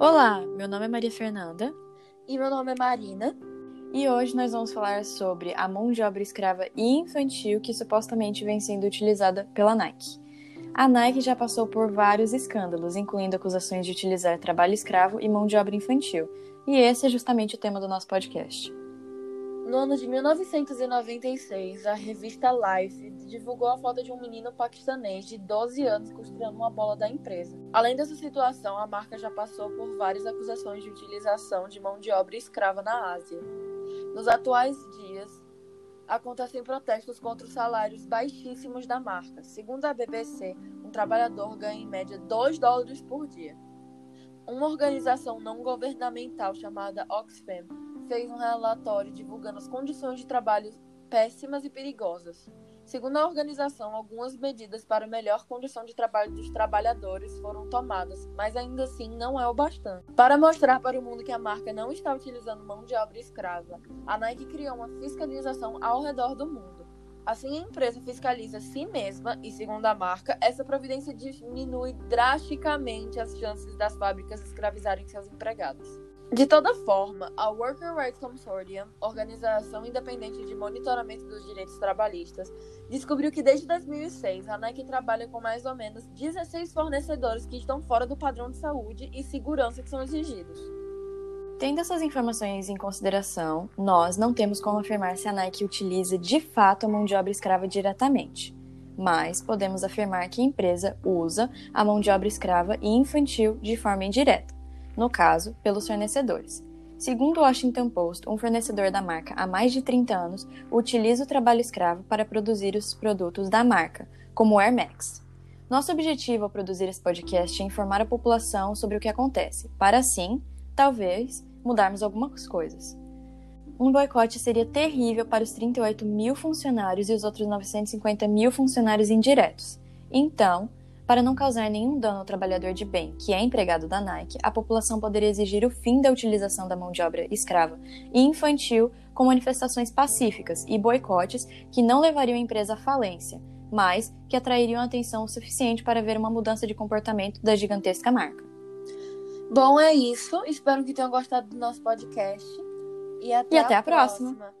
Olá, meu nome é Maria Fernanda. E meu nome é Marina. E hoje nós vamos falar sobre a mão de obra escrava e infantil que supostamente vem sendo utilizada pela Nike. A Nike já passou por vários escândalos, incluindo acusações de utilizar trabalho escravo e mão de obra infantil. E esse é justamente o tema do nosso podcast. No ano de 1996, a revista Life divulgou a foto de um menino paquistanês de 12 anos costurando uma bola da empresa. Além dessa situação, a marca já passou por várias acusações de utilização de mão de obra escrava na Ásia. Nos atuais dias, acontecem protestos contra os salários baixíssimos da marca. Segundo a BBC, um trabalhador ganha em média 2 dólares por dia. Uma organização não governamental chamada Oxfam fez um relatório divulgando as condições de trabalho péssimas e perigosas. Segundo a organização, algumas medidas para melhor condição de trabalho dos trabalhadores foram tomadas, mas ainda assim não é o bastante. Para mostrar para o mundo que a marca não está utilizando mão de obra escrava, a Nike criou uma fiscalização ao redor do mundo. Assim, a empresa fiscaliza si mesma e, segundo a marca, essa providência diminui drasticamente as chances das fábricas escravizarem seus empregados. De toda forma, a Worker Rights Consortium, organização independente de monitoramento dos direitos trabalhistas, descobriu que desde 2006 a Nike trabalha com mais ou menos 16 fornecedores que estão fora do padrão de saúde e segurança que são exigidos. Tendo essas informações em consideração, nós não temos como afirmar se a Nike utiliza de fato a mão de obra escrava diretamente, mas podemos afirmar que a empresa usa a mão de obra escrava e infantil de forma indireta no caso, pelos fornecedores. Segundo o Washington Post, um fornecedor da marca há mais de 30 anos utiliza o trabalho escravo para produzir os produtos da marca, como o Air Max. Nosso objetivo ao produzir esse podcast é informar a população sobre o que acontece, para assim, talvez, mudarmos algumas coisas. Um boicote seria terrível para os 38 mil funcionários e os outros 950 mil funcionários indiretos. Então, para não causar nenhum dano ao trabalhador de bem que é empregado da Nike, a população poderia exigir o fim da utilização da mão de obra escrava e infantil com manifestações pacíficas e boicotes que não levariam a empresa à falência, mas que atrairiam atenção o suficiente para ver uma mudança de comportamento da gigantesca marca. Bom, é isso. Espero que tenham gostado do nosso podcast. E até, e até a, a próxima. próxima.